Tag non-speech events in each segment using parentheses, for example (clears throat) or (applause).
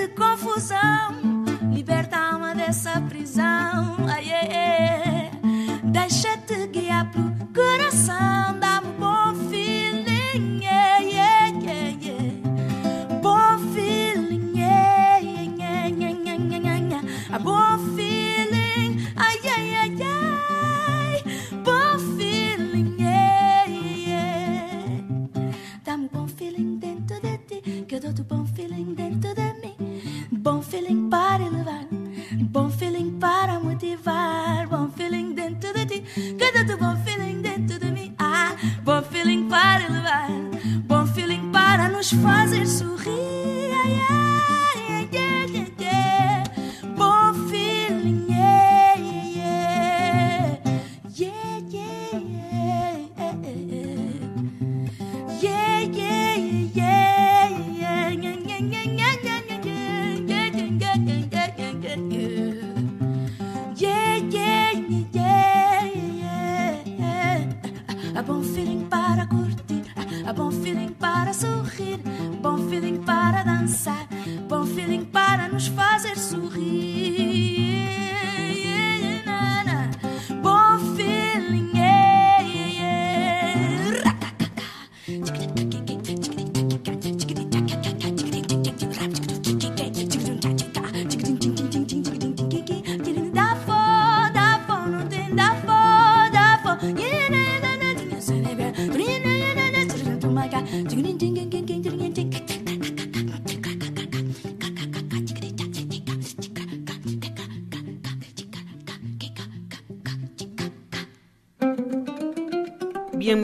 de confusão. Liberta a alma dessa prisão. feeling bad.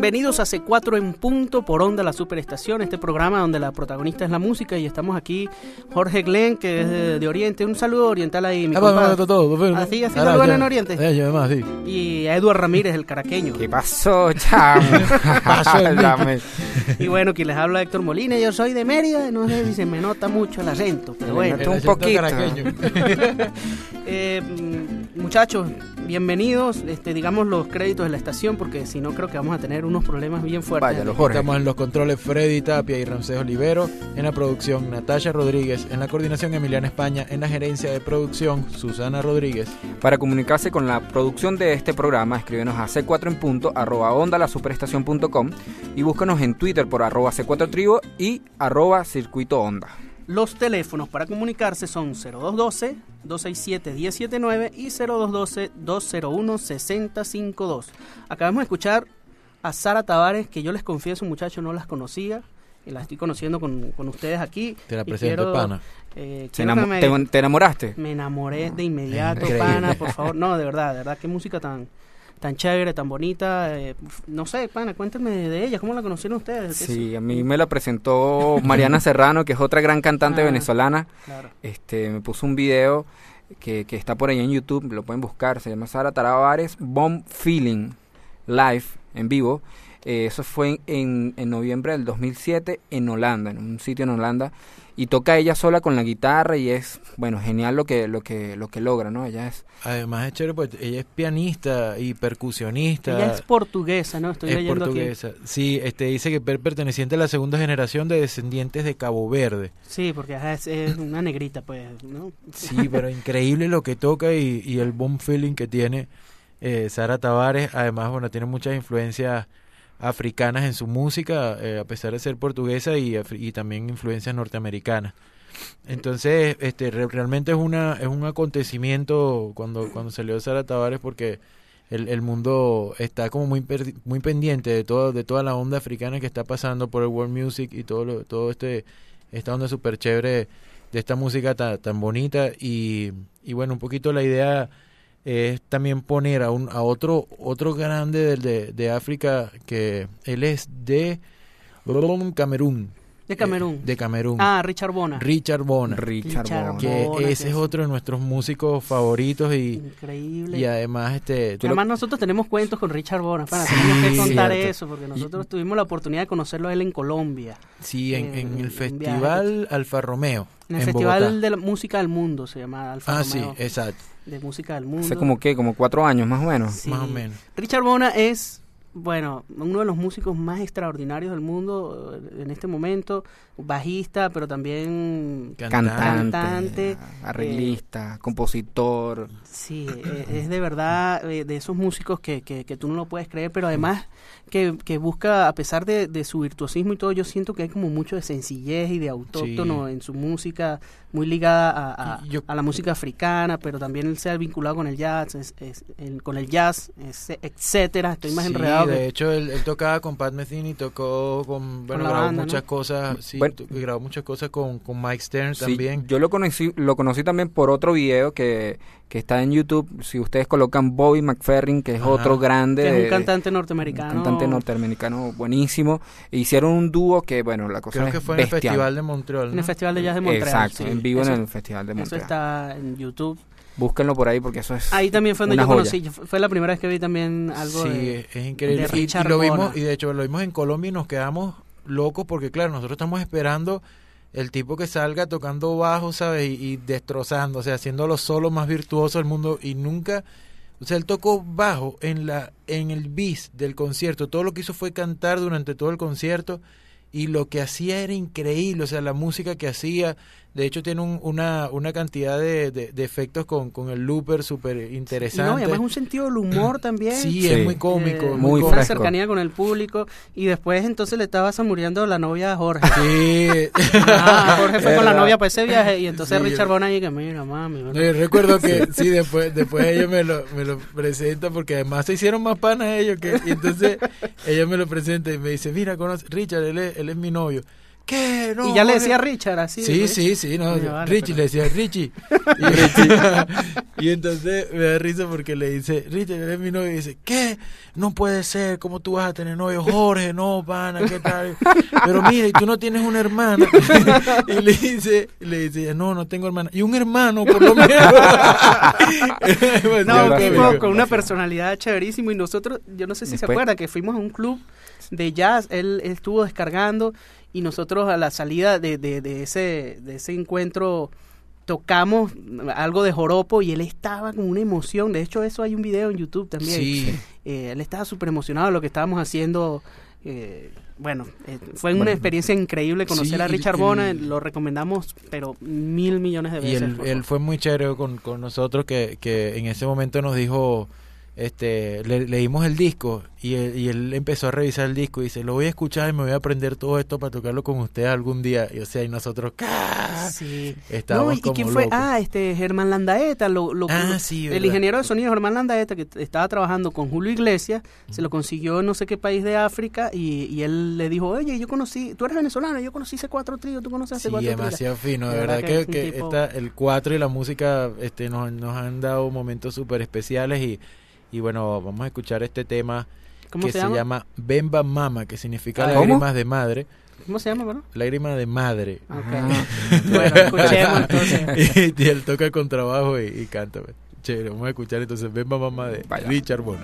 Bienvenidos a C4 en punto por Onda la Superestación, este programa donde la protagonista es la música y estamos aquí Jorge Glenn, que es de, de Oriente. Un saludo oriental ahí, mi Ah, compadre. Así, así saludan ya. en Oriente. Eh, sí. Y a Eduard Ramírez, el caraqueño. ¿Qué pasó, chamo? (laughs) pasó el Dame. Y bueno, quien les habla Héctor Molina, yo soy de Mérida, no sé si se me nota mucho el acento, pero bueno. un El acento poquito. (laughs) Eh, muchachos, bienvenidos, este, digamos los créditos de la estación, porque si no creo que vamos a tener unos problemas bien fuertes. Vaya, los Jorge. Estamos en los controles Freddy Tapia y Ramsés Olivero, en la producción Natalia Rodríguez, en la coordinación Emiliana España, en la gerencia de producción Susana Rodríguez. Para comunicarse con la producción de este programa, escríbenos a c4 en punto, arroba onda la superestación.com y búscanos en Twitter por arroba c4 tribo y arroba circuito onda. Los teléfonos para comunicarse son 0212-267-1079 y 0212-201-6052. Acabamos de escuchar a Sara Tavares, que yo les confieso, muchachos, no las conocía. Y las estoy conociendo con, con ustedes aquí. Te la presento, quiero, pana. eh, ¿Te, quiero que enamo- me- te- te enamoraste? Me enamoré de inmediato, Increíble. pana, por favor. No, de verdad, de verdad, qué música tan tan chévere, tan bonita. eh, no sé, pana, cuéntenme de ella, ¿cómo la conocieron ustedes? Sí, a mí me la presentó Mariana Serrano, que es otra gran cantante Ah. venezolana. Claro. Este, me puso un video que, que está por ahí en YouTube, lo pueden buscar, se llama Sara Tavares Bomb Feeling Live en vivo. Eh, eso fue en, en noviembre del 2007 en Holanda, en un sitio en Holanda. Y toca ella sola con la guitarra y es, bueno, genial lo que, lo que, lo que logra, ¿no? Ella es Además es chévere, pues ella es pianista y percusionista. Ella es portuguesa, ¿no? Estoy es leyendo portuguesa. Sí, este dice que per- perteneciente a la segunda generación de descendientes de Cabo Verde. Sí, porque es, es una negrita, pues, ¿no? Sí, pero (laughs) increíble lo que toca y, y el boom feeling que tiene eh, Sara Tavares. Además, bueno, tiene muchas influencias africanas en su música, eh, a pesar de ser portuguesa y, y también influencias norteamericanas. Entonces, este, re- realmente es una es un acontecimiento cuando cuando salió Sara Tavares porque el, el mundo está como muy muy pendiente de todo de toda la onda africana que está pasando por el world music y todo lo- todo este esta onda súper chévere de esta música ta- tan bonita y, y bueno un poquito la idea es también poner a un a otro otro grande del de, de África que él es de Camerún De Camerún. eh, de Camerún ah, Richard Bona. Richard Bona Richard Bona. que Bona, ese que es otro de nuestros músicos favoritos y, Increíble. y además este tú lo- Además nosotros tenemos cuentos con Richard Bona, para tenemos que Sí, contar cierto. eso, porque nosotros tuvimos la oportunidad de conocerlo a él en Colombia, sí en, eh, en en el viaje. festival Alfa Romeo en el en Festival Bogotá. de la Música del Mundo, se llama Alfa ah sí Romeo, exacto de Música del Mundo. Hace como que, como cuatro años más o menos. Sí. más o menos Richard Bona es, bueno, uno de los músicos más extraordinarios del mundo eh, en este momento, bajista, pero también Cantante, Cantante, arreglista, compositor. Sí, eh, es de verdad eh, de esos músicos que, que, que tú no lo puedes creer, pero además que, que busca, a pesar de, de su virtuosismo y todo, yo siento que hay como mucho de sencillez y de autóctono Sí. en su música, muy ligada a, a- yo- a la música africana, pero también él se ha vinculado con el jazz, es- es- el- con el jazz, es- etcétera. Estoy más Sí, enredado. de que- hecho él, él tocaba con Pat Metheny tocó con bueno la grabó banda, muchas ¿no? cosas sí Bueno. grabó muchas cosas con, con Mike Stern Sí, también yo lo conocí, lo conocí también por otro video que, que está en YouTube. Si ustedes colocan Bobby McFerrin, que es Ajá. otro grande. que es de- un cantante un norteamericano. cantante norteamericano buenísimo. E hicieron un dúo que, bueno, la cosa creo es que fue en el bestial. Festival de Montreal En el Festival de Jazz de Montreal. Exacto, sí. en vivo Eso- en el Festival de Eso Montreal. está en YouTube. Búsquenlo por ahí porque eso es Ahí también fue donde una yo joya. conocí, fue la primera vez que vi también algo sí de... es, increíble de Y- y, lo vimos y de hecho lo vimos en Colombia y nos quedamos locos porque claro nosotros estamos esperando el tipo que salga tocando bajo sabes y, destrozando o sea haciendo los solos más virtuosos del mundo y nunca o sea él tocó bajo en la en el bis del concierto. Todo lo que hizo fue cantar durante todo el concierto y lo que hacía era increíble, o sea, la música que hacía, de hecho tiene un- una, una cantidad de, de- de efectos con, con el looper súper Y interesante. no, y además un sentido del humor (clears throat) también. Sí, Sí. es muy cómico, Eh, muy una cercanía con el público. Y después entonces le estaba muriendo la novia a Jorge. Sí. (laughs) Ah, Jorge fue con la novia para ese viaje y entonces Sí, yo- Richard Bona ahí que mira, mami. No, yo recuerdo que (laughs) sí, después, después ella me lo, me lo presenta porque además se hicieron más panas ellos que, y entonces ella me lo presenta y me dice, mira, conoce, Richard, él es, él es mi novio. ¿Qué? No, y ya le Jorge". decía Richard así. Sí, ¿no? sí, sí, no, vale, Richie pero- le decía Richie. (laughs) Y, (laughs) y entonces me da risa porque le dice, Richie, eres mi novio. Y dice, ¿qué? No puede ser, ¿cómo tú vas a tener novio? Jorge, no, pana, ¿qué tal? Pero mira, y tú no tienes una hermana. (laughs) y le dice, le dice, no, no tengo hermana. Y un hermano, por lo menos. No, un tipo con una personalidad chéverísimo. Y nosotros, yo no sé si se acuerda, que fuimos a un club de jazz. Él, él estuvo descargando y nosotros a la salida de, de, de ese, de ese encuentro tocamos algo de joropo y él estaba con una emoción. De hecho, eso hay un video en YouTube también. Sí. Eh, él estaba súper emocionado de lo que estábamos haciendo. eh, bueno, eh, fue una experiencia increíble conocer Sí, a y- Richard y- Bona. Lo recomendamos, pero mil millones de Y veces. él, por él favor. fue muy chévere con, con nosotros que, que en ese momento nos dijo, este, le, leímos el disco y él, y él empezó a revisar el disco y dice, lo voy a escuchar y me voy a aprender todo esto para tocarlo con ustedes algún día. Y o sea, y nosotros. Sí. Estábamos No, ¿y- ¿Y como quién fue? locos. Ah, este Germán Landaeta, lo, lo- Ah, sí, el ingeniero de sonido Germán Landaeta que estaba trabajando con Julio Iglesias, se lo consiguió en no sé qué país de África y, y él le dijo, oye, yo conocí, tú eres venezolano, yo conocí ese cuatro tríos, tú conoces ese Sí, cuatro demasiado fino, de De verdad, verdad que, que es un que tipo- esta- el 4 y la música este, nos, nos han dado momentos súper especiales y, y bueno, vamos a escuchar este tema ¿Cómo que se llama? llama Bemba Mama, que significa ¿cómo? lágrimas de madre, ¿Cómo se llama, bueno? lágrimas de madre. Ok. Ah. (laughs) bueno, escuchemos entonces. (laughs) y, y él toca con trabajo y, y canta. pues. Chévere, vamos a escuchar entonces Bemba Mama de Vaya. Richard Bona.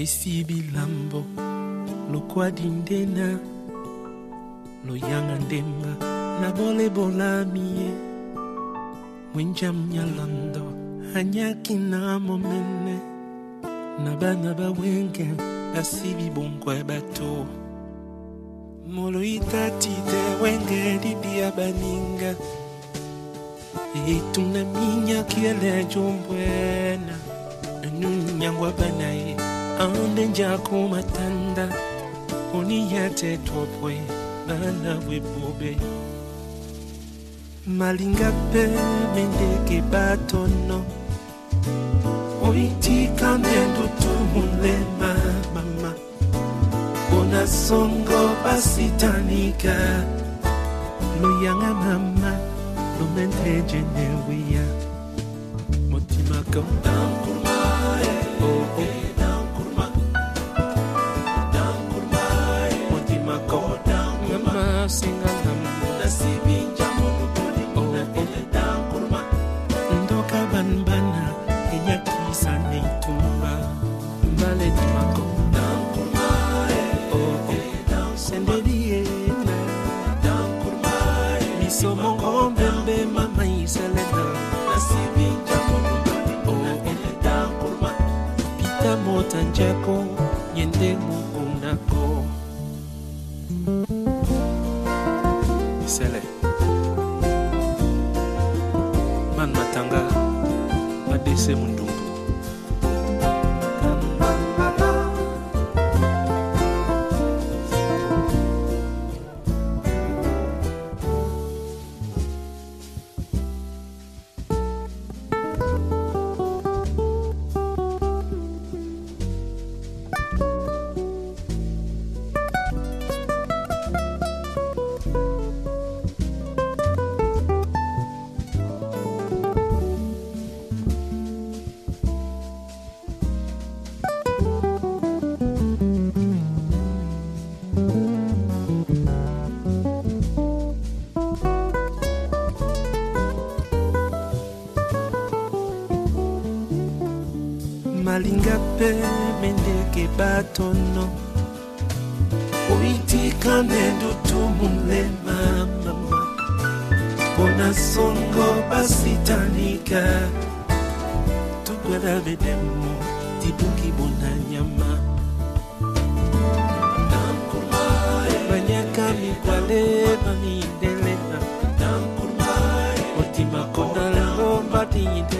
esi bilambo lokwa dindena loyanga ndemba labolebolami ye mwenjam nyalando anyaki na momene na bana bawenge basi bibongwa bato. Moloitati te wenge libia baninga etuna minyaki ele jombwena nunyangwa bana ye andenja kumatanda uniyate topwe bana webube. Malinga pe bendeke batono oitika nendo tumule mama. Unasongo basitanika luyanga mama lumentejenewiya motimaka otankumae eh, oh, oh. etxako jende mugunako Isele Man matanga Madese mundu malinga pe mindeki batono oyitika nde ndutu molema mama mpona songo basitanika tukwela bedemo tibuki bona nyama. Banyaka mikwale bamindelela motima kona lelo badinde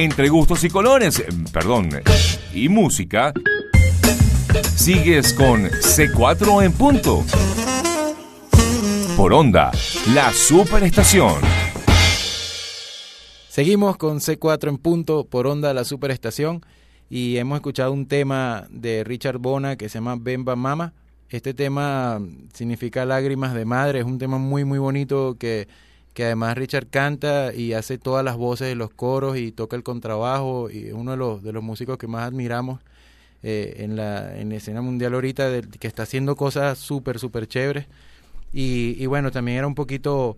Entre gustos y colores, perdón, y música, sigues con C4 en punto. Por onda, la superestación. Seguimos con C4 en punto por onda la superestación y hemos escuchado un tema de Richard Bona que se llama Bemba Mama. Este tema significa lágrimas de madre, es un tema muy muy bonito que, que además Richard canta y hace todas las voces de los coros y toca el contrabajo y es uno de los, de los músicos que más admiramos eh, en, la, en la escena mundial ahorita, del- que está haciendo cosas súper súper chéveres. Y, y bueno, también era un poquito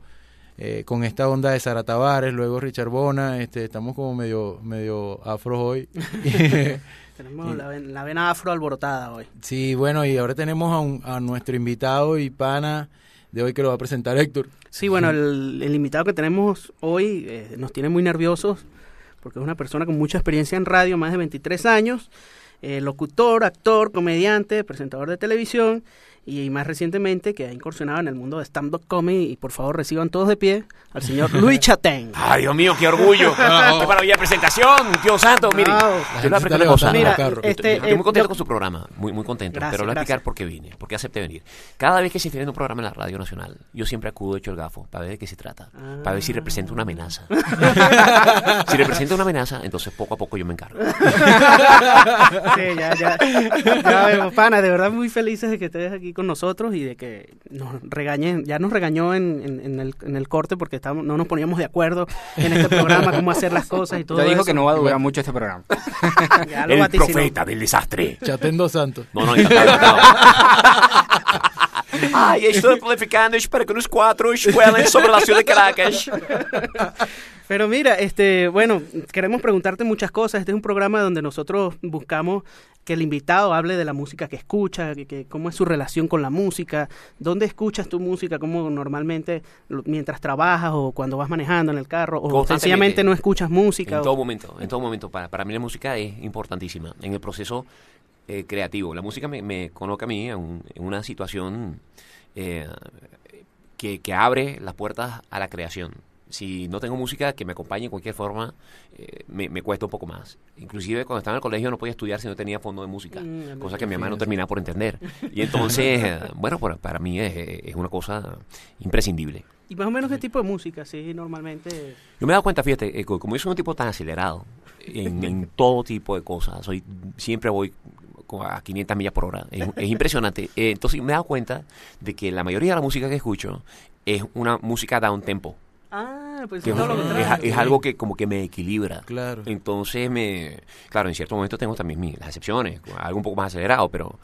eh, con esta onda de Sara Tavares, luego Richard Bona, este, estamos como medio, medio afro hoy. (laughs) (laughs) Tenemos la, ven- la vena afro alborotada hoy. sí, bueno, y ahora tenemos a, un- a nuestro invitado y pana de hoy que lo va a presentar Héctor. Sí, bueno, el, el invitado que tenemos hoy eh, nos tiene muy nerviosos porque es una persona con mucha experiencia en radio, más de 23 años, eh, locutor, actor, comediante, presentador de televisión y más recientemente que ha incursionado en el mundo de stand-up comedy y por favor reciban todos de pie al señor Luis (laughs) Chatén. Ay, Dios mío, qué orgullo. (laughs) qué maravilla presentación, Dios santo. Mire, yo está levantando Mira, este, Estoy muy contento yo- con su programa, muy, muy contento. Gracias, pero le voy a gracias. explicar por qué vine, por qué acepté venir. Cada vez que se tiene un programa en la Radio Nacional, yo siempre acudo hecho el gafo para ver de qué se trata, para ver si representa una amenaza. (laughs) si representa una amenaza, entonces poco a poco yo me encargo. Sí, ya, ya, ya vemos, pana, de verdad muy felices de que estés aquí aquí con nosotros y de que nos regañen, ya nos regañó en, en- en el, en el corte porque estábamos, no nos poníamos de acuerdo en este programa, cómo hacer las cosas y todo Ya dijo eso. que no va a durar mucho este programa. (laughs) Ya lo El vaticinó. profeta del desastre. Chaten dos santos. No, no, encantado, encantado. (laughs) Ai, estou amplificando, espero que nos quatro escuelen sobre la ciudad de Caracas. Pero mira, este, bueno, queremos preguntarte muchas cosas. Este es un programa donde nosotros buscamos que el invitado hable de la música que escucha, que, que cómo es su relación con la música, dónde escuchas tu música, cómo normalmente mientras trabajas o cuando vas manejando en el carro o sencillamente no escuchas música. En o- todo momento, en todo momento. Para, para mí la música es importantísima en el proceso eh, creativo. La música me, me coloca a mí en, un- en una situación eh, que, que abre las puertas a la creación. Si no tengo música que me acompañe de cualquier forma, eh, me, me cuesta un poco más. Inclusive cuando estaba en el colegio no podía estudiar si no tenía fondo de música, Mm, cosa que mi mamá no terminaba por entender. Y entonces, (laughs) bueno, para, para mí es, es una cosa imprescindible. ¿Y más o menos qué tipo de música? Sí, normalmente... Yo me he dado cuenta, fíjate, co- como yo soy un tipo tan acelerado en, en todo tipo de cosas, soy siempre voy a 500 millas por hora, es, es impresionante. Eh, entonces me he dado cuenta de que la mayoría de la música que escucho es una música down tempo, Ah, pues que es es, todo lo es- contrario. es algo que como que me equilibra. Claro. Entonces me, claro, en cierto momento tengo también mis, las excepciones, algo un poco más acelerado, pero,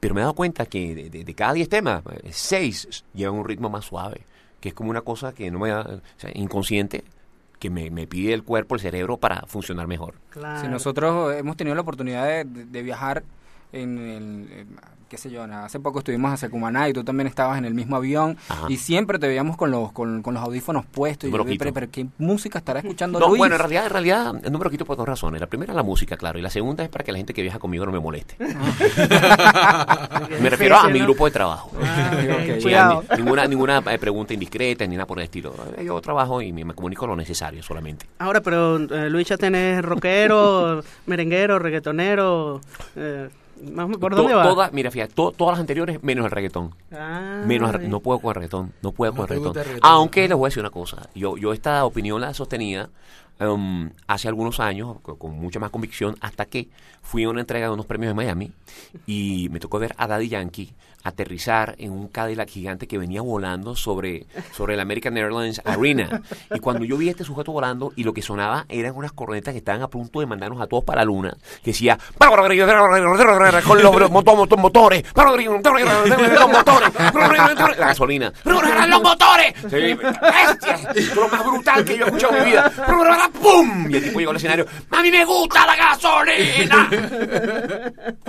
pero me he dado cuenta que de, de- de cada 10 temas, 6 llevan un ritmo más suave, que es como una cosa que no me da, o sea, inconsciente, que me, me pide el cuerpo, el cerebro para funcionar mejor. Claro. Si nosotros hemos tenido la oportunidad de, de- de viajar en el, en- qué sé yo, hace poco estuvimos hacia Cumaná y tú también estabas en el mismo avión Ajá. y siempre te veíamos con los con, con los audífonos puestos y yo, pero, ¿qué música estará escuchando No, Luis? bueno, en realidad, en realidad, el número quito por dos razones. La primera, la música, claro, y la segunda es para que la gente que viaja conmigo no me moleste. (laughs) me refiero a mi grupo de trabajo. Ah, (laughs) ni- ninguna ninguna eh, pregunta indiscreta ni nada por el estilo. Eh, Yo trabajo y me, me comunico lo necesario solamente. Ahora, pero eh, Luis ya tenés rockero, (laughs) merenguero, reggaetonero. eh, ¿Por To- dónde va? toda- mira, fíjate, to- todas las anteriores menos el reggaetón. Ah, Menos el- no puedo con el reggaetón, no puedo No con el reggaetón. Aunque les voy a decir una cosa, yo, yo esta opinión la sostenía um, hace algunos años co- con, mucha más convicción hasta que fui a una entrega de unos premios en Miami y me tocó ver a Daddy Yankee aterrizar en un Cadillac gigante que venía volando sobre, sobre el American Airlines Arena. Y cuando yo vi a este sujeto volando y lo que sonaba eran unas cornetas que estaban a punto de mandarnos a todos para la luna, que decía con los moto- moto- motores, los motores, la gasolina, los motores, lo más brutal que yo he escuchado en mi vida, ¡pum! Y el tipo llegó al escenario, ¡Mami, me gusta la gasolina!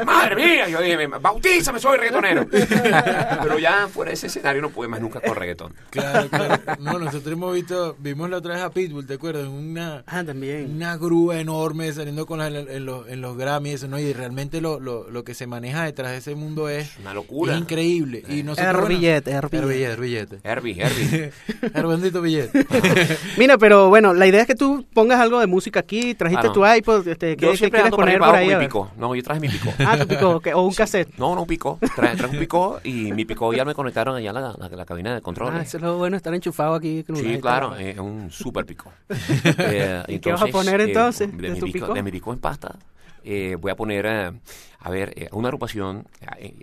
¡Madre mía! Yo dije, bautízame, soy reggaetonero. (laughs) Pero ya fuera de ese escenario no pude más nunca con reggaetón. Claro, claro. No, nosotros hemos visto, vimos la otra vez a Pitbull, ¿te acuerdas? En Una, Ah, también. una grúa enorme saliendo con las- en, los, en los Grammy y eso, ¿no? Y realmente lo, lo, lo que se maneja detrás de ese mundo es, Una locura. es increíble. Y nosotros, Er billete, er billete. er billete, er billete. Herbie, Herbie. (laughs) Bendito billete. (laughs) Mira, pero bueno, la idea es que tú pongas algo de música aquí, trajiste Ah, no. tu iPod, este, ¿qué, Yo qué quieres ando poner por ahí? con mi pico. No, yo traje mi pico. Ah, tu pico, ok, o un cassette. No, no, un pico. Traje, traje un pico y mi pico ya me conectaron allá a la, la, la cabina de control. Ah, eso es lo bueno, estar enchufado aquí. con Sí, claro, es un super pico. (laughs) Eh, ¿Y qué vas a poner entonces de, de mi pico? de mi pico en pasta. eh, voy a poner, eh, a ver, eh, una agrupación eh,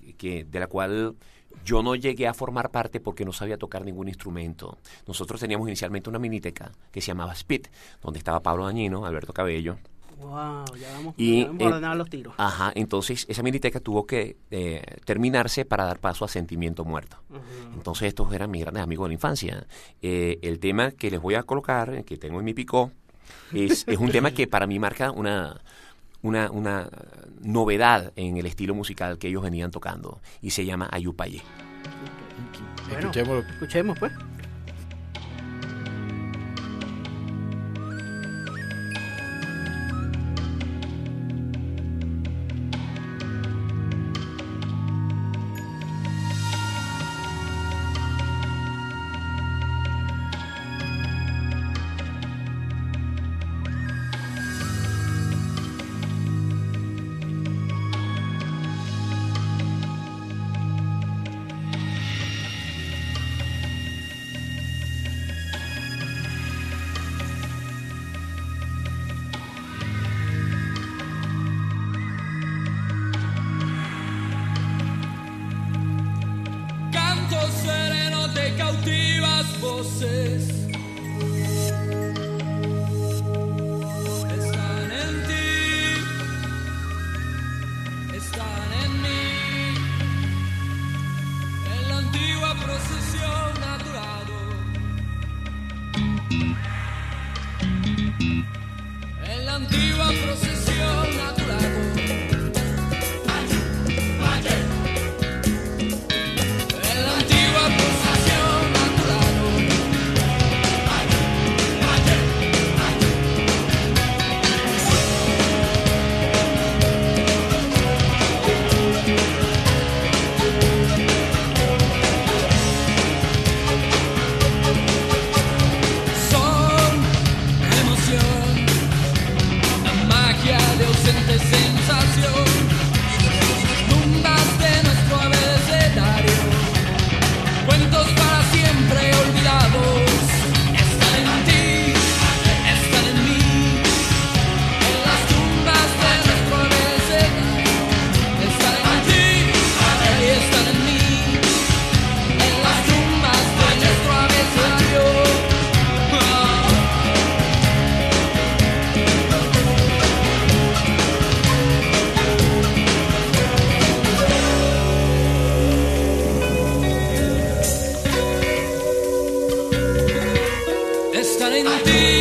eh, que, de la cual yo no llegué a formar parte porque no sabía tocar ningún instrumento. Nosotros teníamos inicialmente una miniteca que se llamaba Spit, donde estaba Pablo Dañino, Alberto Cabello, Wow, ya vamos, Y, ya vamos eh, a los tiros. Ajá, entonces esa miniteca tuvo que eh, terminarse para dar paso a Sentimiento Muerto. Entonces estos eran mis grandes amigos de la infancia. Eh, el tema que les voy a colocar, que tengo en mi picó, es, es un tema que para mí marca una, una, una novedad en el estilo musical que ellos venían tocando y se llama Ayupaye. Bueno, Escuchémoslo. escuchemos pues. Voces Están en ti,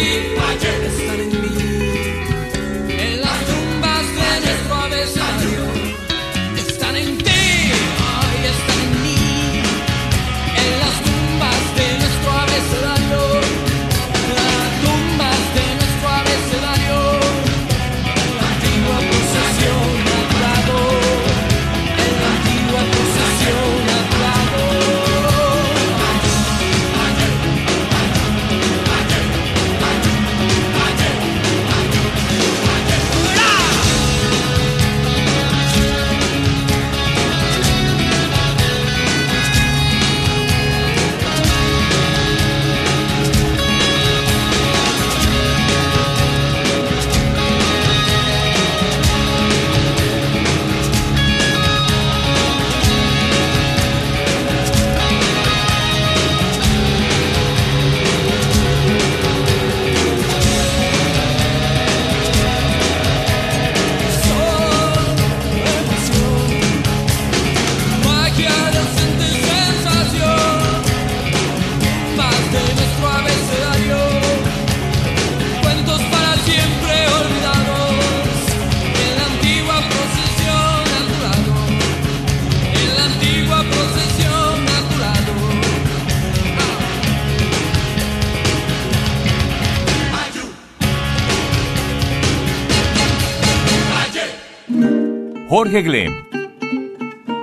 Jorge Glem,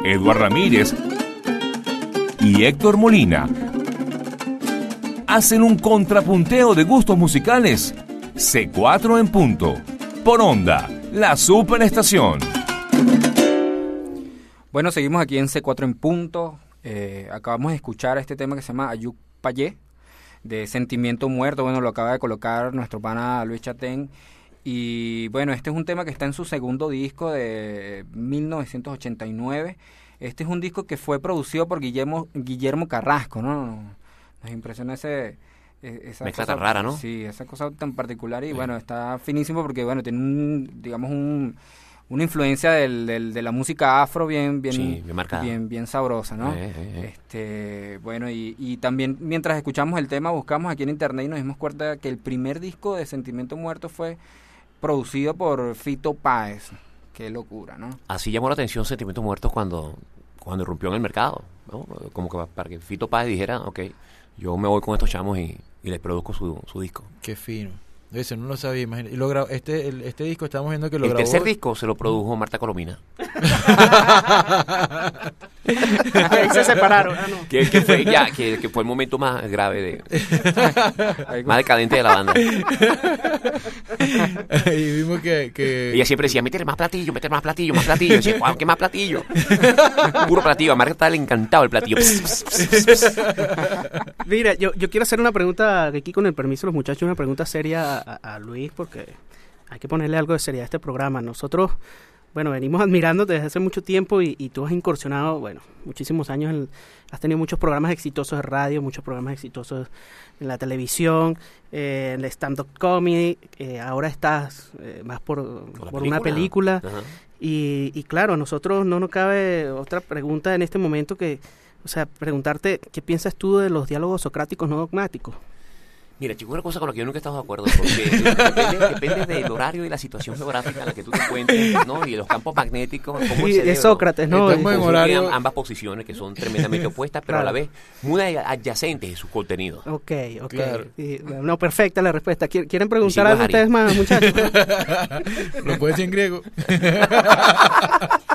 Eduard Ramírez y Héctor Molina hacen un contrapunteo de gustos musicales. C4 en punto. Por onda, la superestación. Bueno, seguimos aquí en C4 en punto. Eh, acabamos de escuchar este tema que se llama Ayuk Payé, de Sentimiento Muerto. Bueno, lo acaba de colocar nuestro pana Luis Chatén. Y bueno, este es un tema que está en su segundo disco de 1989. Este es un disco que fue producido por Guillermo, Guillermo Carrasco, ¿no? Nos impresiona ese... e- Esa Mezcla cosa- tan rara, ¿no? Sí, esa cosa tan particular y bueno, está finísimo porque bueno, tiene un, digamos, un, una influencia del, del- de la música afro bien, bien, Sí, bien marcada. bien, bien sabrosa, ¿no? Eh, eh, eh. Este, bueno, y, y también mientras escuchamos el tema, buscamos aquí en internet y nos dimos cuenta que el primer disco de Sentimiento Muerto fue producido por Fito Páez. Qué locura, ¿no? Así llamó la atención Sentimientos Muertos cuando, cuando irrumpió en el mercado. ¿no? Como que para que Fito Páez dijera, ok, yo me voy con estos chamos y, y les produzco su, su disco. Qué fino. Eso no lo sabía, imagínate. Y lo este, el- este disco estamos viendo que lo el grabó. tercer disco se lo produjo Marta Colomina. Ahí se separaron. ah, no. Que, que fue ya, que, que fue el momento más grave de, más decadente de la banda. (laughs) y vimos que, que Ella siempre decía, métele más platillo, métele más platillo, más platillo. Y decía, "Guau, ¿qué más platillo? Puro platillo. A Marta le encantaba el platillo. Pss, pss, pss, pss. Mira, yo, yo quiero hacer una pregunta aquí con el permiso de los muchachos, una pregunta seria a, a Luis, porque hay que ponerle algo de seriedad a este programa. Nosotros bueno, venimos (laughs) admirándote desde hace mucho tiempo y, y tú has incursionado, bueno, muchísimos años, en- has tenido muchos programas exitosos de radio, muchos programas exitosos en la televisión, eh, en el stand-up comedy, eh, ahora estás eh, más por, por una película. Ajá. Y, y claro, a nosotros no nos cabe otra pregunta en este momento que, o sea, preguntarte qué piensas tú de los diálogos socráticos no dogmáticos. Mira, chico, una cosa con la que yo nunca he estado de acuerdo, porque (laughs) depende, depende del horario y la situación geográfica en la que tú te encuentres, ¿no? Y de los campos magnéticos, cómo el de Sócrates, ¿no? Horario- ambas posiciones que son tremendamente (laughs) opuestas, pero a la vez muy adyacentes en sus contenidos. Ok, ok. Claro. No, perfecta la respuesta. ¿Quieren preguntar algo ustedes más, muchachos? (laughs) Lo puedes decir en griego.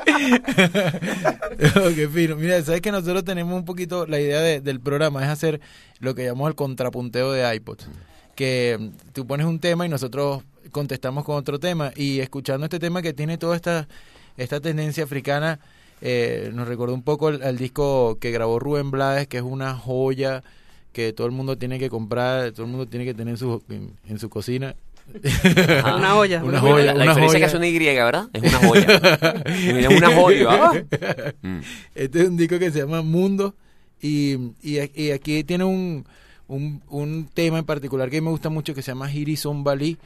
(laughs) ok, fino. Mira, sabes que nosotros tenemos un poquito la idea de- del programa es hacer lo que llamamos el contrapunteo de iPods. Que tú pones un tema y nosotros contestamos con otro tema. Y escuchando este tema que tiene toda esta, esta tendencia africana, eh, nos recordó un poco al disco que grabó Rubén Blades, que es una joya que todo el mundo tiene que comprar, todo el mundo tiene que tener en su, en su cocina. Una olla. (laughs) Una joya, la, la una diferencia joya. que es una Y, ¿verdad? Es una joya. Mira, (laughs) es una joya. ¿ah? (laughs) Mm. Este es un disco que se llama Mundo y, y, aquí tiene un, un, un tema en particular que me gusta mucho que se llama Hiri Bali,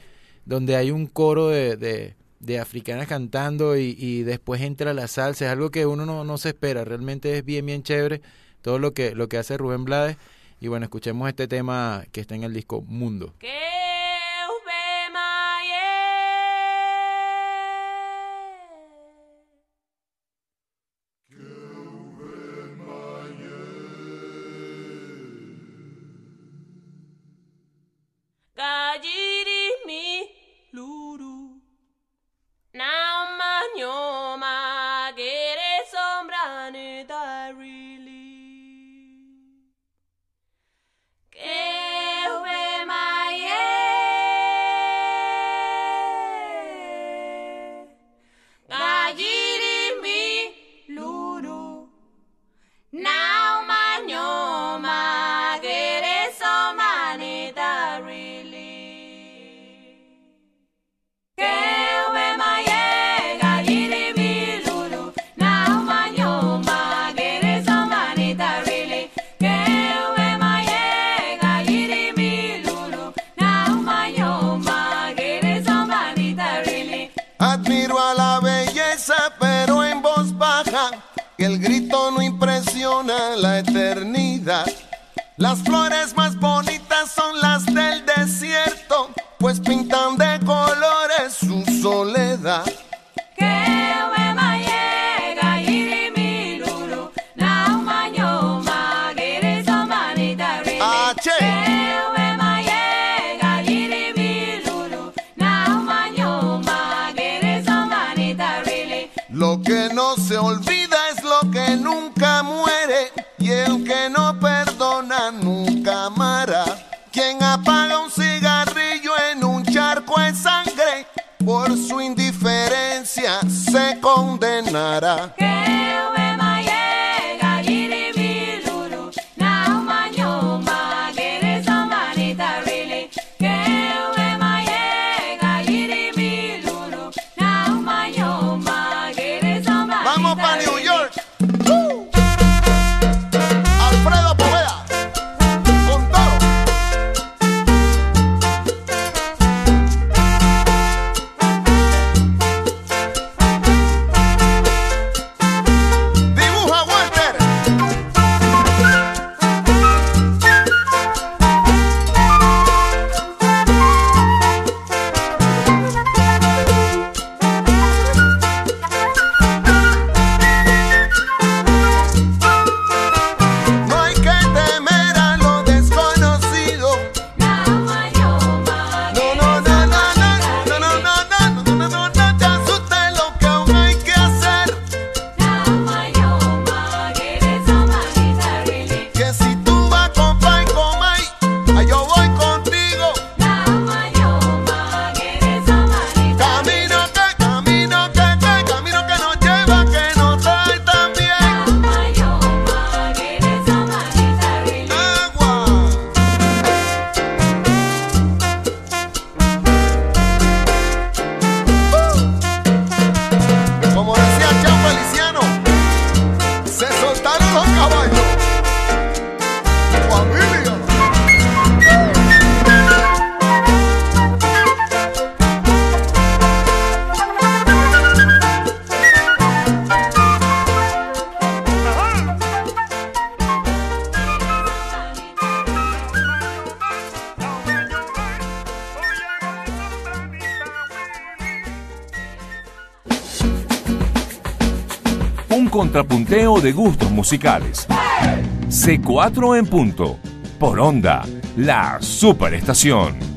donde hay un coro de, de, de africanas cantando y, y después entra la salsa. Es algo que uno no, no se espera, realmente es bien, bien chévere todo lo que, lo que hace Rubén Blades. Y bueno, escuchemos este tema que está en el disco Mundo. Que gustos musicales. C4 en punto. Por onda, la superestación.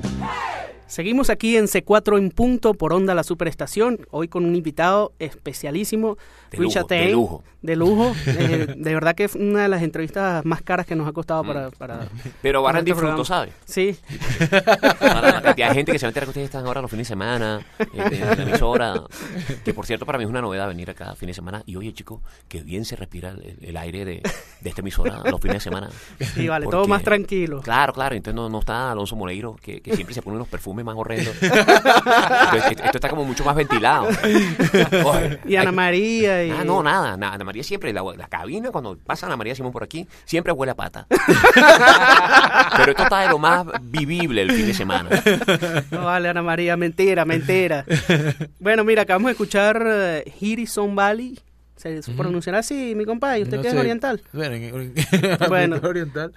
Seguimos aquí en C4 en punto por Onda La Superestación, hoy con un invitado especialísimo, De Luis lujo, de lujo. de lujo. Eh, de verdad que es una de las entrevistas más caras que nos ha costado para, para... Pero va a para rendir este fruto, programa. ¿sabes? Sí, la cantidad de gente que se va a que ustedes están ahora los fines de semana en, en la emisora. Que por cierto, para mí es una novedad venir acá fin de semana. Y oye, chicos, que bien se respira el, el aire de, de esta emisora los fines de semana. sí, vale, todo más tranquilo. Claro, claro. Entonces no, no está Alonso Moreiro, que, que siempre se pone unos perfumes más. (laughs) Entonces, esto, esto está como mucho más ventilado. (laughs) Oye, Y Ana María y... Ah, no, nada, na- Ana María siempre, la, la cabina, cuando pasa Ana María Simón por aquí, siempre huele a pata. (laughs) Pero esto está de lo más vivible el fin de semana. No vale, Ana María, mentira, mentira. bueno, mira, acabamos de escuchar uh, Hirison Valley. ¿Se pronunciará así, mi compadre? ¿Usted No que es oriental? Bueno, en- Bueno. oriental.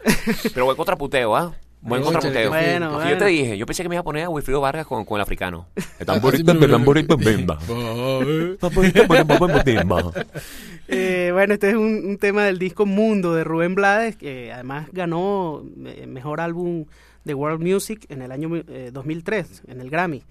Pero buen contraputeo, ¿ah? Buen Cónchale, contraputeo. Bueno, Porque bueno. yo te dije, yo pensé que me iba a poner a Wilfrido Vargas con, con el africano. (laughs) (laughs) (laughs) Eh, bueno, este es un, un tema del disco Mundo de Rubén Blades, que además ganó eh, mejor álbum de World Music en el año eh, 2003, en el Grammy.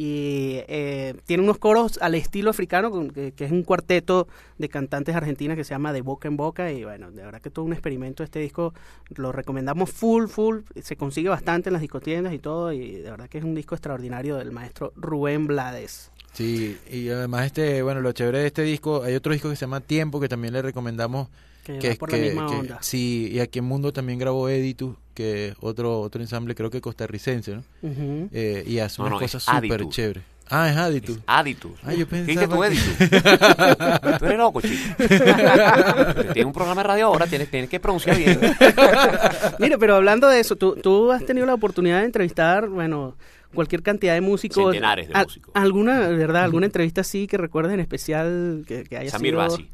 Y eh, tiene unos coros al estilo africano, con- que, es un cuarteto de cantantes argentinas que se llama De Boca en Boca. Y bueno, de verdad que todo un experimento. Este disco lo recomendamos full, full. Se consigue bastante en las discotiendas y todo. Y de verdad que es un disco extraordinario del maestro Rubén Blades. Sí, y además este, bueno, lo chévere de este disco, hay otro disco que se llama Tiempo que también le recomendamos Que que va es por que, la misma que- onda. sí, y aquí en Mundo también grabó Editus, que es otro otro ensamble creo que costarricense, ¿no? Eh, y hace No, unas no, es cosas súper Aditus. chéveres. Ah, es Aditus. Aditus. Ah, yo ¿Qué dices tú, pensaba Editus? (laughs) tú eres loco, chico. Tienes un programa de radio ahora, tienes, tienes que pronunciar bien. (laughs) Mira, pero hablando de eso, tú, tú has tenido la oportunidad de entrevistar, bueno, cualquier cantidad de músicos. Centenares de Al- músicos. ¿Alguna, verdad, alguna entrevista así que recuerdes en especial que, que haya Samir sido? Basi.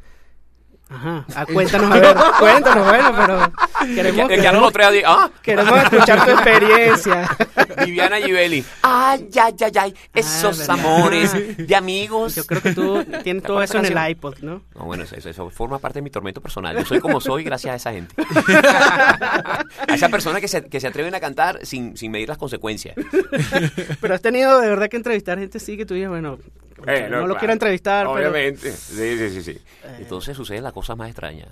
Ajá, ah, (laughs) cuéntanos, a ver, cuéntanos, bueno, pero (laughs) queremos, El que no lo queremos, trae a ah, (laughs) queremos escuchar tu experiencia. Viviana Givelli. Ay, ay, ay, ay. Esos ¿verdad? amores de amigos. Yo creo que tú tienes ¿Te todo eso en esa el iPod, ¿no? No, bueno, eso, eso- eso forma parte de mi tormento personal. Yo soy como soy gracias a esa gente. a esas personas que se, que se atreven a cantar sin, sin medir las consecuencias. Pero has tenido de verdad que entrevistar gente sí que tú dices, bueno, Eh, no, lo claro. quiero entrevistar, pero... Obviamente. Sí, sí, sí, sí. Entonces suceden las cosas más extrañas.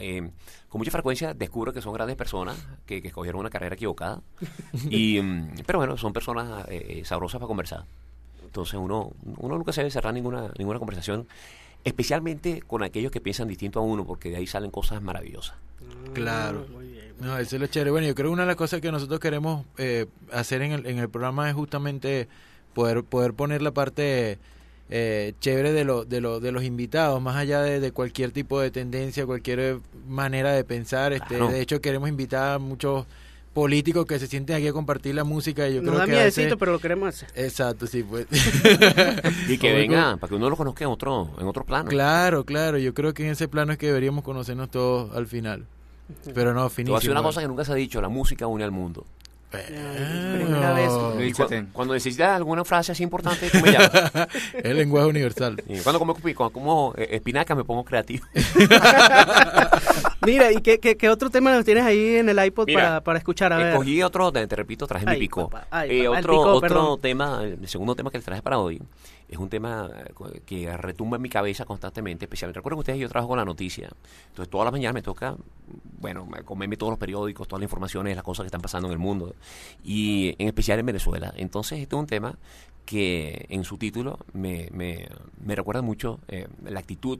Eh, con mucha frecuencia descubro que son grandes personas que, que escogieron una carrera equivocada. (laughs) Y, mm, pero bueno, son personas eh, sabrosas para conversar. Entonces uno, uno nunca se debe cerrar ninguna, ninguna conversación, especialmente con aquellos que piensan distinto a uno, porque de ahí salen cosas maravillosas. Claro. Muy bien. No, eso es lo chévere. Bueno, yo creo que una de las cosas que nosotros queremos eh, hacer en el, en el programa es justamente poder, poder poner la parte eh, chévere de, lo, de, lo, de los invitados, más allá de, de cualquier tipo de tendencia, cualquier eh, manera de pensar. Este, Claro. De hecho, queremos invitar a muchos políticos que se sienten aquí a compartir la música. Y yo Nos creo da que miedecito, pero lo queremos hacer. Exacto, sí, pues. (laughs) Y que Oye, vengan, para que uno lo conozca en otro, en otro plano. Claro, claro. Yo creo que en ese plano es que deberíamos conocernos todos al final. Pero no, finísimo. decir una cosa que nunca se ha dicho, la música une al mundo. Primera vez. Luis cu- cuando necesitas alguna frase así importante, tú me (laughs) llamas. El lenguaje universal. Y cuando como, cuando como eh, espinaca me pongo creativo. (laughs) Mira, ¿y qué, qué, qué otro tema nos tienes ahí en el iPod Mira, para, para escuchar? A ver. Escogí otro, te, te repito, traje Ay, mi picó. papá, ay, Eh, papá, otro picó, otro perdón. tema, el segundo tema que les traje para hoy, es un tema eh, que retumba en mi cabeza constantemente, especialmente. Recuerden ustedes, yo trabajo con la noticia. Entonces, todas las mañanas me toca, bueno, comerme todos los periódicos, todas las informaciones, las cosas que están pasando en el mundo. Y en especial en Venezuela. Entonces, este es un tema que en su título me, me, me recuerda mucho eh, la actitud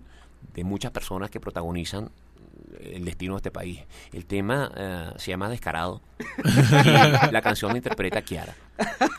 de muchas personas que protagonizan el destino de este país. El tema eh, se llama Descarado (laughs) la canción la interpreta Kiara.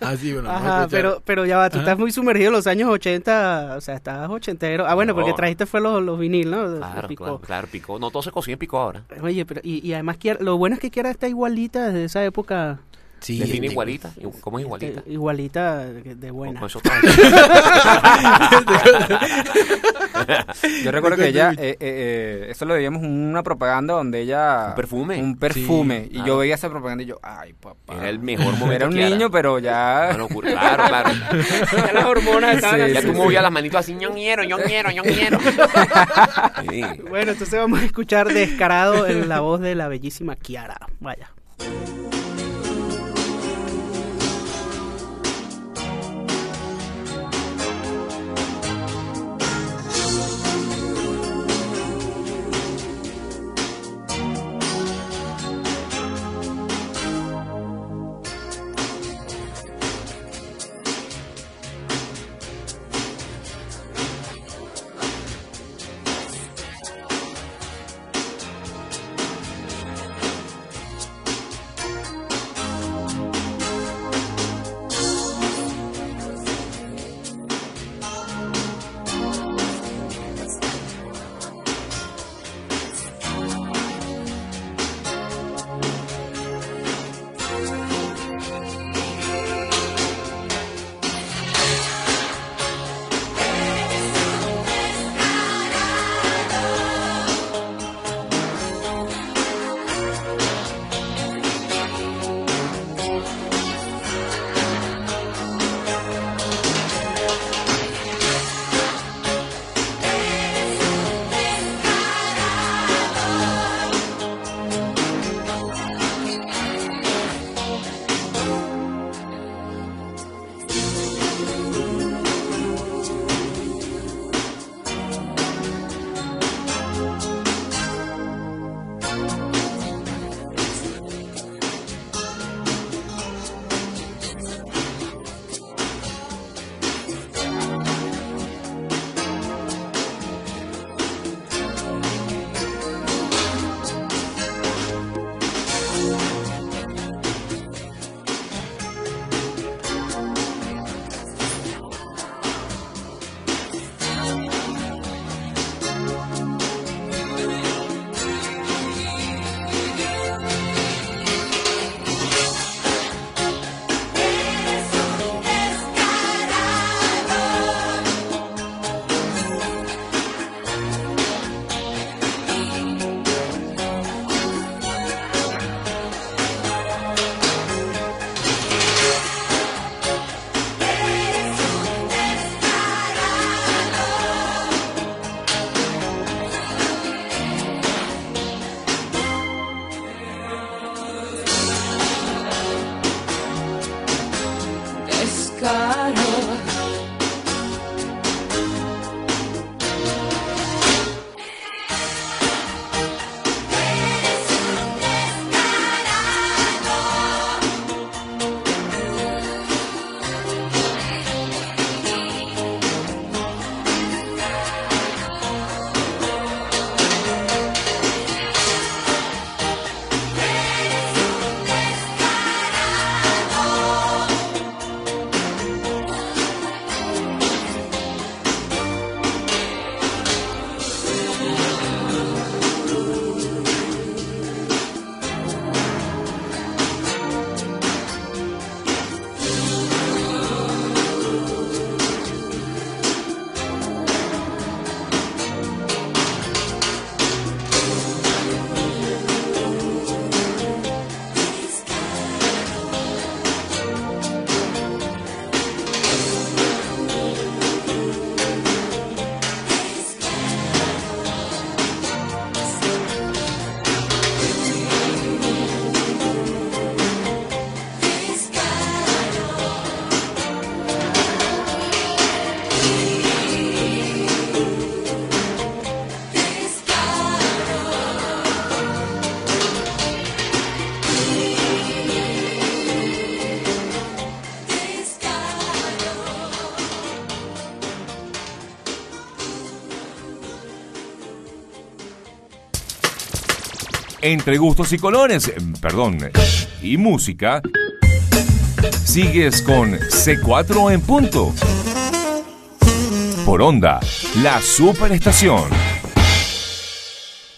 Ah, sí, bueno, Ajá, pero, pero ya va, tú Ajá. estás muy sumergido en los años 80, o sea, estás ochentero. Ah, bueno, porque trajiste fue los, los vinil, ¿no? Claro, Picó. claro, claro, picó. No todo se consigue en picó ahora. Oye, pero y, y además Kiara- lo bueno es que Kiara está igualita desde esa época. Sí, Define este- igualita. ¿Cómo es igualita? Eh, igualita de buena. Con trajes. (laughs) Yo recuerdo que ella, eh, eh, eh, eso lo veíamos en una propaganda donde ella... ¿Un perfume? Un perfume. Y Ah. yo veía esa propaganda y yo, ay, papá. Era el mejor momento. Era un niño, pero ya... Locura. Claro, claro. (laughs) Ya las hormonas estaban Sí, ya tú movías las manitos así, yo quiero, yo quiero, yo quiero. (laughs) Sí. Bueno, entonces vamos a escuchar Descarado en la voz de la bellísima Kiara. Vaya. Entre gustos y colores, eh, perdón, y música, sigues con C4 en punto. Por onda, la superestación.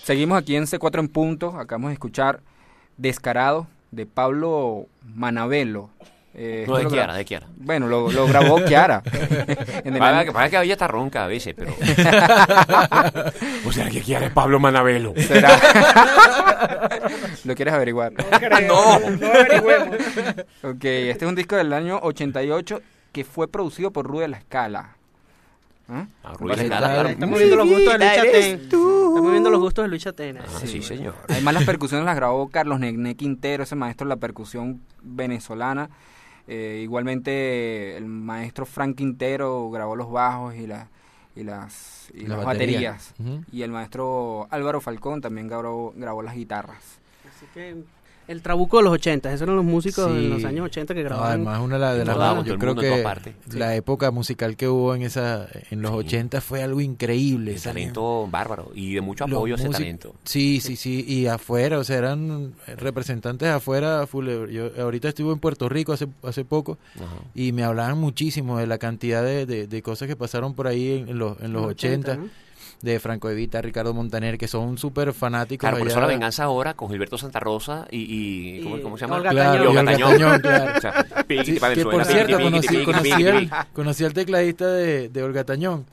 Seguimos aquí en C4 en punto. Acabamos de escuchar Descarado de Pablo Manabelo. Eh, No, de Kiara, de Kiara. Bueno, lo, lo grabó Kiara. (laughs) Para que, para que ella está ronca a veces, pero. (laughs) o sea, que quiere Pablo Manabelo. ¿Será? (laughs) ¿Lo quieres averiguar? no. Ok, este es un disco del año 88 que fue producido por Rudy La Scala. ¿Ah? Ah, claro. claro. Estamos viendo los gustos de Luis Chatén. Estamos viendo los gustos de Luis Chatén. Ah, sí, señor. Además las percusiones las grabó Carlos Nené Quintero, ese maestro de la percusión venezolana. Eh, igualmente el maestro Frank Quintero grabó los bajos y, la- y las, y La las batería. baterías. Y el maestro Álvaro Falcón también grabó, grabó las guitarras. Así que el trabuco de los 80, esos eran los músicos Sí. en los años 80 que No, grababan. además una de las- de las yo creo que la época musical que hubo en esa en los Sí. 80 fue algo increíble El talento bárbaro y de mucho los apoyo a ese talento. Sí, sí, sí, y afuera, o sea, eran representantes afuera. full. Yo ahorita estuve en Puerto Rico hace hace poco Ajá. y me hablaban muchísimo de la cantidad de, de- de cosas que pasaron por ahí en, en los, en los 80, ¿no? De Franco Evita, Ricardo Montaner, que son súper fanáticos. Claro, por eso la venganza ahora con Gilberto Santa Rosa y. y ¿cómo, Y cómo se llama? Olga Claro, Y y Olga Tañón. Tañón, claro. (laughs) O sea, piqui, Sí, para que por cierto, conocí, al, conocí al tecladista de, de Olga Tañón.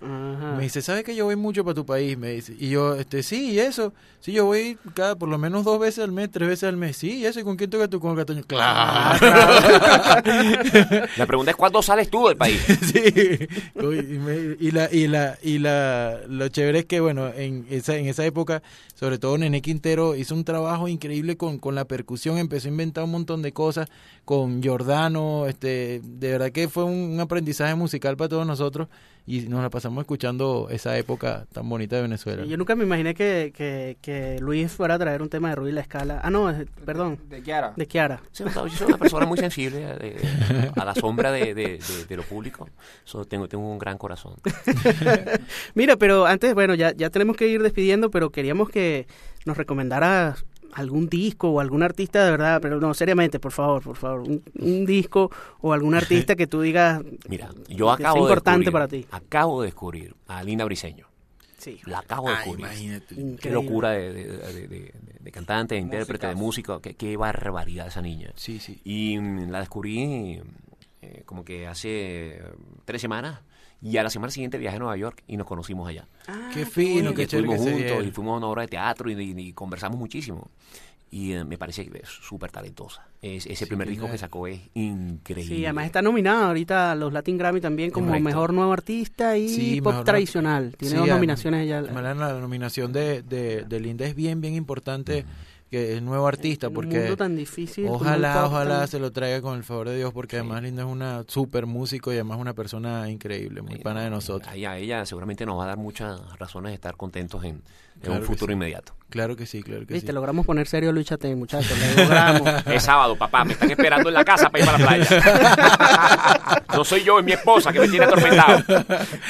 Me dice, ¿sabes que yo voy mucho para tu país? Me dice. Y yo, este, sí, y eso. Sí, yo voy cada, por lo menos dos veces al mes, tres veces al mes. Sí, y eso. ¿Y con quién tocas tú con Olga Tañón? Claro. (laughs) La pregunta es: ¿cuándo sales tú del país? (laughs) sí. Uy, Y, me- y la, y la, y la, lo chévere es que, bueno, en esa, en esa época, sobre todo Nené Quintero hizo un trabajo increíble con, con la percusión, empezó a inventar un montón de cosas con Giordano, este, de verdad que fue un aprendizaje musical para todos nosotros y nos la pasamos escuchando esa época tan bonita de Venezuela. Y Yo nunca me imaginé que, que, que Luis fuera a traer un tema de Rudy La Escala. Ah, no, es- perdón, De Kiara. de Kiara. Sí, no, yo soy una persona muy (laughs) sensible a, de- a la sombra de, de- de- de lo público. So, tengo, tengo un gran corazón. (laughs) Mira, pero antes, bueno, ya, ya tenemos que ir despidiendo, pero queríamos que nos recomendaras algún disco o algún artista de verdad, pero no, seriamente, por favor, por favor, un, un disco o algún (laughs) artista que tú digas Mira, yo acabo de importante para ti. acabo de descubrir a Linda Briseño. Sí. La acabo de Ah, descubrir. imagínate. Qué Increíble. locura de, de- de- de- de cantante, de intérprete, de músico. Qué, qué barbaridad esa niña. Sí, sí. Y mm, la descubrí eh, como que hace tres semanas. Y a la semana siguiente viajé a Nueva York y nos conocimos allá. Qué fino, Y qué chévere estuvimos que juntos y fuimos a una obra de teatro y, y- y conversamos muchísimo. Y eh, me parece que es súper talentosa. Es- ese primer disco que sacó es increíble. Sí, además está nominada ahorita a los Latin Grammy también como Correcto. mejor nuevo artista y Sí, pop mejor tradicional. Tiene Sí, dos nominaciones ella. La, la nominación de, de, de Linda es bien, bien importante, que es nuevo artista, En un porque mundo tan difícil. como el ojalá, ojalá tan- se lo traiga con el favor de Dios, porque Sí. además Linda es una super músico y además una persona increíble, muy Sí, pana de no, nosotros. A ella, ella seguramente nos va a dar muchas razones de estar contentos en, en Claro un futuro sí. inmediato. Claro que sí, claro que Viste, sí. logramos poner serio a Luis Chatén, muchachos. Lo (laughs) logramos. Es sábado, papá, me están esperando en la casa para ir para la playa. No soy yo, es mi esposa que me tiene atormentado.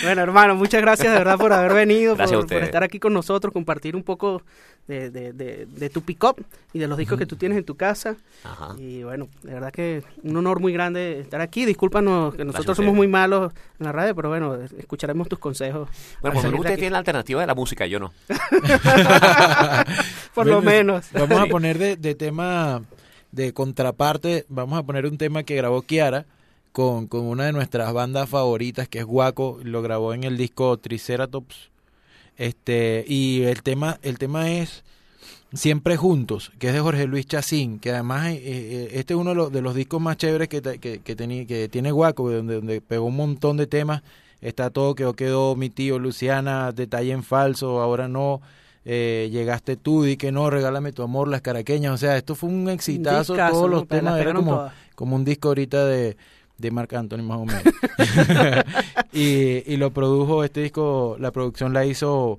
Bueno, hermano, muchas gracias de verdad por haber venido, Gracias a por, estar aquí con nosotros, compartir un poco de, de, de, de tu pick-up y de los discos que tú tienes en tu casa. Ajá. Y bueno, de verdad que un honor muy grande estar aquí. Discúlpanos que nosotros somos muy malos en la radio, pero bueno, escucharemos tus consejos. Bueno, al por lo salir menos de ustedes aquí. tienen la alternativa de la música, yo no. (laughs) (laughs) (laughs) Por Bueno, lo menos. Vamos a poner de, de tema, de contraparte, vamos a poner un tema que grabó Kiara con, con una de nuestras bandas favoritas, que es Guaco, lo grabó en el disco Triceratops. Este, y el tema, el tema es Siempre Juntos, que es de Jorge Luis Chacín, que además eh, eh, este es uno de los, de los discos más chéveres que, que, que, teni- que tiene Guaco, donde, donde pegó un montón de temas. Está todo, quedó, quedó mi tío, Luciana, detalle en falso, ahora no. Eh, llegaste tú, di que no, regálame tu amor, las caraqueñas. O sea, esto fue un exitazo, todos los temas, era como, todas. como un disco ahorita de, de Marc Anthony más o menos. (laughs) y, y lo produjo, este disco, la producción la hizo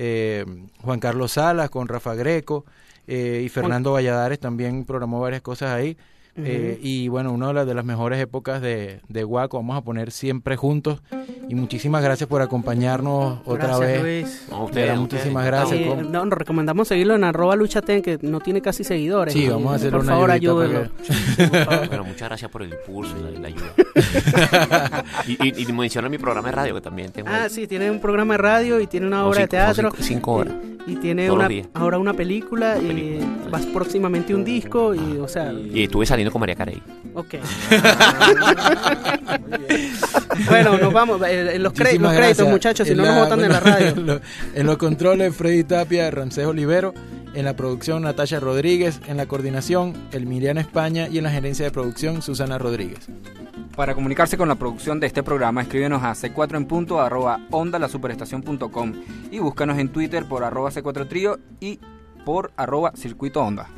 eh, Juan Carlos Salas con Rafa Greco eh, y Fernando Valladares también programó varias cosas ahí. Eh, y bueno, una de las, de las mejores épocas de, de Guaco, vamos a poner siempre juntos Y muchísimas gracias por acompañarnos otra Gracias, vez. Luis. No, De ustedes, ustedes. muchísimas gracias. Sí, ¿cómo? no, nos recomendamos seguirlo en arroba luchaten, que no tiene casi seguidores. Sí, Y, vamos a hacerle Por una favor, ayúdenlo. Sí, por favor. (laughs) Bueno, muchas gracias por el impulso y la, y la ayuda. (laughs) y, y, y menciona mi programa de radio que también tengo. Ah, ahí. sí, tiene un programa de radio y tiene una obra de cinco- son teatro. cinco- cinco horas. Y, y tiene una, ahora una película y Película. vas próximamente un disco y, o sea, Y estuve saliendo con María Carey. ok. (laughs) bueno, nos vamos. eh, En los, cre- los créditos, gracias. muchachos, si En no nos votan de la (laughs) radio. en lo- en los controles, Freddy Tapia, Ramsés Olivero. En la producción, Natalia Rodríguez. En la coordinación, Emiliana España. Y en la gerencia de producción, Susana Rodríguez. Para comunicarse con la producción de este programa, escríbenos a c4 en punto arroba ondalasuperestación.com y búscanos en Twitter por arroba c4 trío y por arroba circuito onda.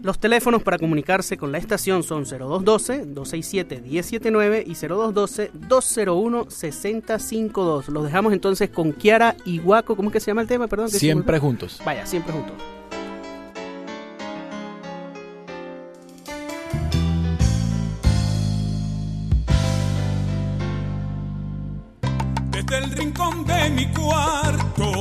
Los teléfonos para comunicarse con la estación son 0212-267-1079 y 0212-201-6052. Los dejamos entonces con Kiara y Guaco. ¿Cómo es que se llama el tema? Perdón. Siempre juntos. Vaya, siempre juntos. Desde el rincón de mi cuarto